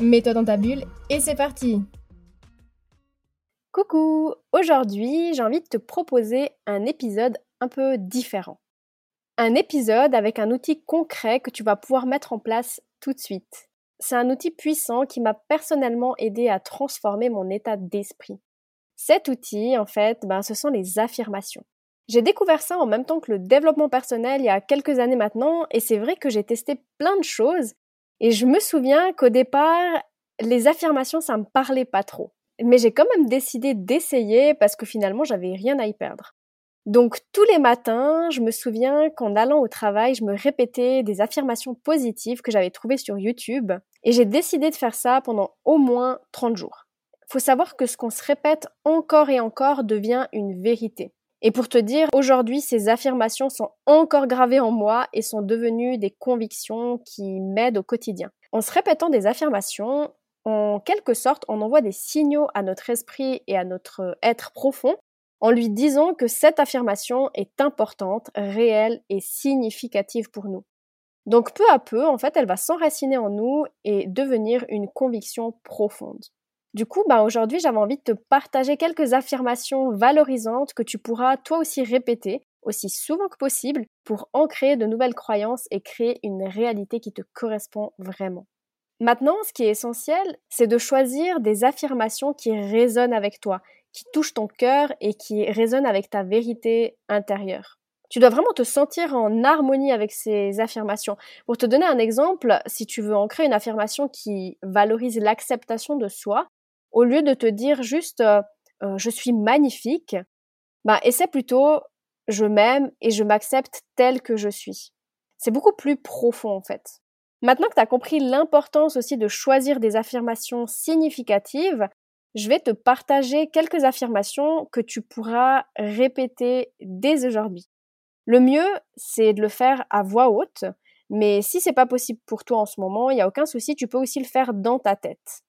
Mets-toi dans ta bulle et c'est parti! Coucou! Aujourd'hui, j'ai envie de te proposer un épisode un peu différent. Un épisode avec un outil concret que tu vas pouvoir mettre en place tout de suite. C'est un outil puissant qui m'a personnellement aidé à transformer mon état d'esprit. Cet outil, en fait, ben, ce sont les affirmations. J'ai découvert ça en même temps que le développement personnel il y a quelques années maintenant, et c'est vrai que j'ai testé plein de choses, et je me souviens qu'au départ, les affirmations, ça me parlait pas trop. Mais j'ai quand même décidé d'essayer parce que finalement, j'avais rien à y perdre. Donc tous les matins, je me souviens qu'en allant au travail, je me répétais des affirmations positives que j'avais trouvées sur YouTube, et j'ai décidé de faire ça pendant au moins 30 jours faut savoir que ce qu'on se répète encore et encore devient une vérité. Et pour te dire, aujourd'hui, ces affirmations sont encore gravées en moi et sont devenues des convictions qui m'aident au quotidien. En se répétant des affirmations, en quelque sorte, on envoie des signaux à notre esprit et à notre être profond en lui disant que cette affirmation est importante, réelle et significative pour nous. Donc peu à peu, en fait, elle va s'enraciner en nous et devenir une conviction profonde. Du coup, bah aujourd'hui, j'avais envie de te partager quelques affirmations valorisantes que tu pourras toi aussi répéter aussi souvent que possible pour ancrer de nouvelles croyances et créer une réalité qui te correspond vraiment. Maintenant, ce qui est essentiel, c'est de choisir des affirmations qui résonnent avec toi, qui touchent ton cœur et qui résonnent avec ta vérité intérieure. Tu dois vraiment te sentir en harmonie avec ces affirmations. Pour te donner un exemple, si tu veux ancrer une affirmation qui valorise l'acceptation de soi, au lieu de te dire juste euh, euh, je suis magnifique, bah essaie plutôt je m'aime et je m'accepte tel que je suis. C'est beaucoup plus profond en fait. Maintenant que tu as compris l'importance aussi de choisir des affirmations significatives, je vais te partager quelques affirmations que tu pourras répéter dès aujourd'hui. Le mieux, c'est de le faire à voix haute, mais si c'est pas possible pour toi en ce moment, il n'y a aucun souci, tu peux aussi le faire dans ta tête.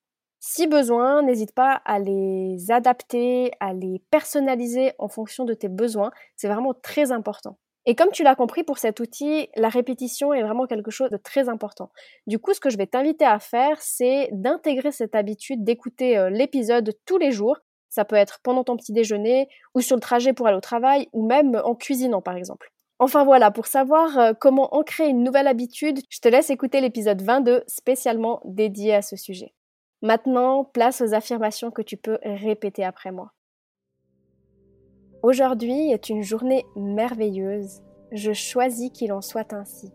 Si besoin, n'hésite pas à les adapter, à les personnaliser en fonction de tes besoins. C'est vraiment très important. Et comme tu l'as compris pour cet outil, la répétition est vraiment quelque chose de très important. Du coup, ce que je vais t'inviter à faire, c'est d'intégrer cette habitude d'écouter euh, l'épisode tous les jours. Ça peut être pendant ton petit déjeuner ou sur le trajet pour aller au travail ou même en cuisinant par exemple. Enfin voilà, pour savoir euh, comment ancrer une nouvelle habitude, je te laisse écouter l'épisode 22 spécialement dédié à ce sujet. Maintenant, place aux affirmations que tu peux répéter après moi. Aujourd'hui est une journée merveilleuse. Je choisis qu'il en soit ainsi.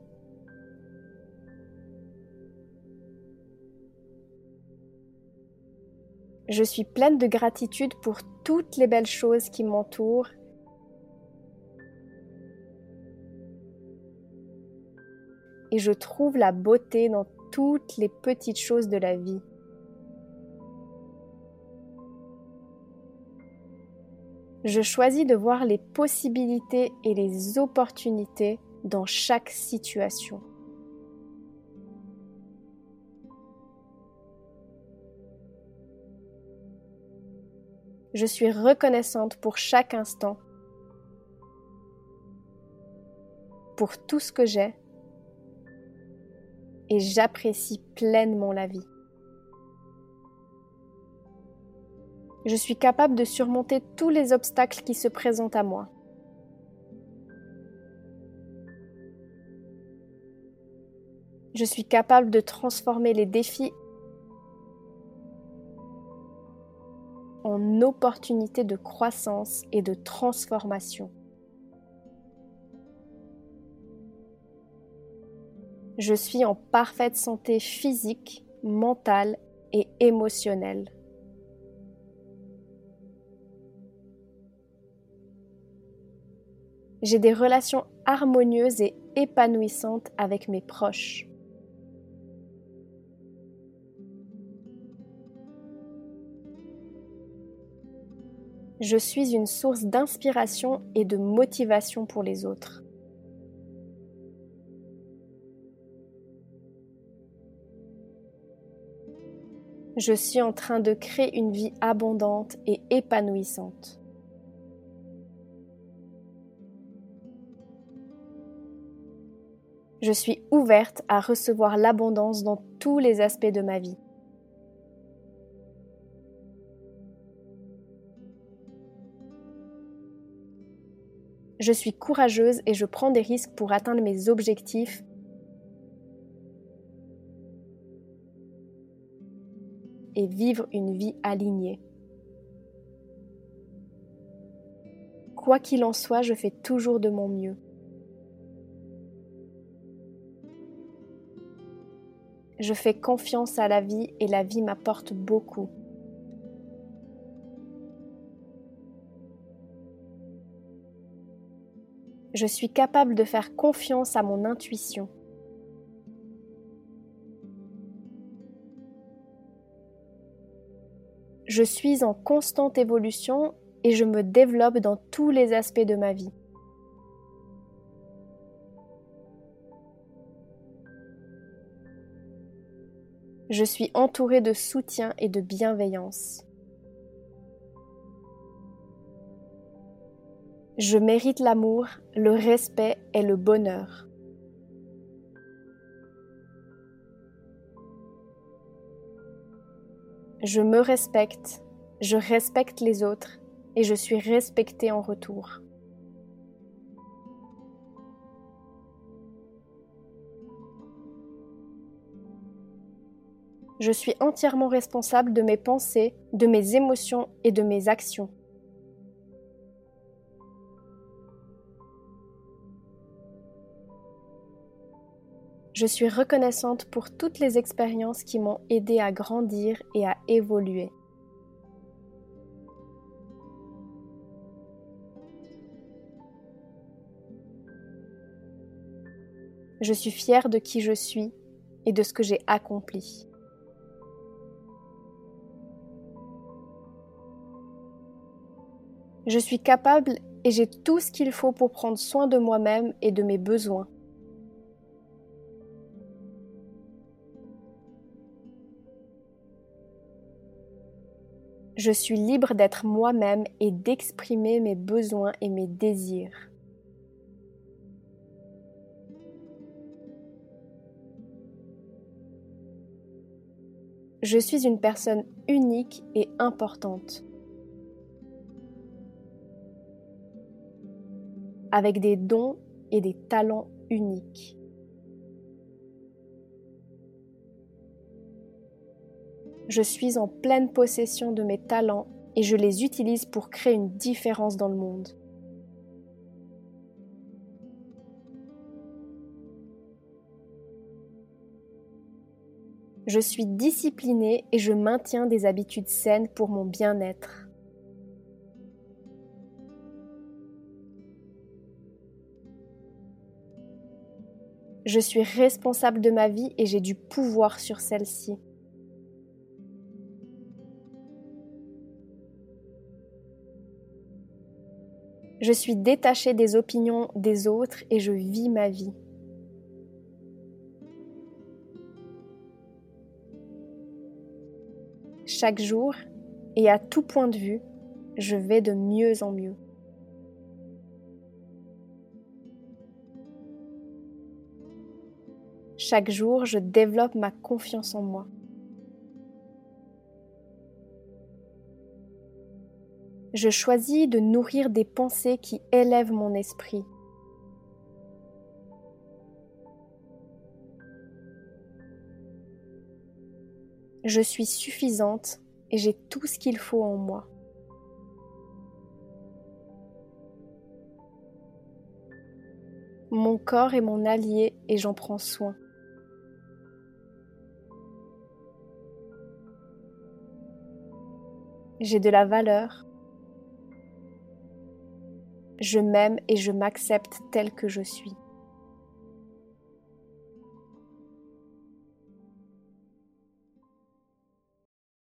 Je suis pleine de gratitude pour toutes les belles choses qui m'entourent et je trouve la beauté dans toutes les petites choses de la vie. Je choisis de voir les possibilités et les opportunités dans chaque situation. Je suis reconnaissante pour chaque instant, pour tout ce que j'ai, et j'apprécie pleinement la vie. Je suis capable de surmonter tous les obstacles qui se présentent à moi. Je suis capable de transformer les défis en opportunités de croissance et de transformation. Je suis en parfaite santé physique, mentale et émotionnelle. j'ai des relations harmonieuses et épanouissantes avec mes proches. Je suis une source d'inspiration et de motivation pour les autres. Je suis en train de créer une vie abondante et épanouissante. Je suis ouverte à recevoir l'abondance dans tous les aspects de ma vie. Je suis courageuse et je prends des risques pour atteindre mes objectifs et vivre une vie alignée. Quoi qu'il en soit, je fais toujours de mon mieux. Je fais confiance à la vie et la vie m'apporte beaucoup. Je suis capable de faire confiance à mon intuition. Je suis en constante évolution et je me développe dans tous les aspects de ma vie. Je suis entourée de soutien et de bienveillance. Je mérite l'amour, le respect et le bonheur. Je me respecte, je respecte les autres et je suis respectée en retour. Je suis entièrement responsable de mes pensées, de mes émotions et de mes actions. Je suis reconnaissante pour toutes les expériences qui m'ont aidé à grandir et à évoluer. Je suis fière de qui je suis et de ce que j'ai accompli. Je suis capable et j'ai tout ce qu'il faut pour prendre soin de moi-même et de mes besoins. Je suis libre d'être moi-même et d'exprimer mes besoins et mes désirs. Je suis une personne unique et importante. Avec des dons et des talents uniques. Je suis en pleine possession de mes talents et je les utilise pour créer une différence dans le monde. Je suis disciplinée et je maintiens des habitudes saines pour mon bien-être. Je suis responsable de ma vie et j'ai du pouvoir sur celle-ci. Je suis détachée des opinions des autres et je vis ma vie. Chaque jour et à tout point de vue, je vais de mieux en mieux. Chaque jour, je développe ma confiance en moi. je choisis de nourrir des pensées qui élèvent mon esprit. Je suis suffisante et j'ai tout ce qu'il faut en moi. Mon corps est mon allié et j'en prends soin. J'ai de la valeur je m'aime et je m'accepte tel que je suis.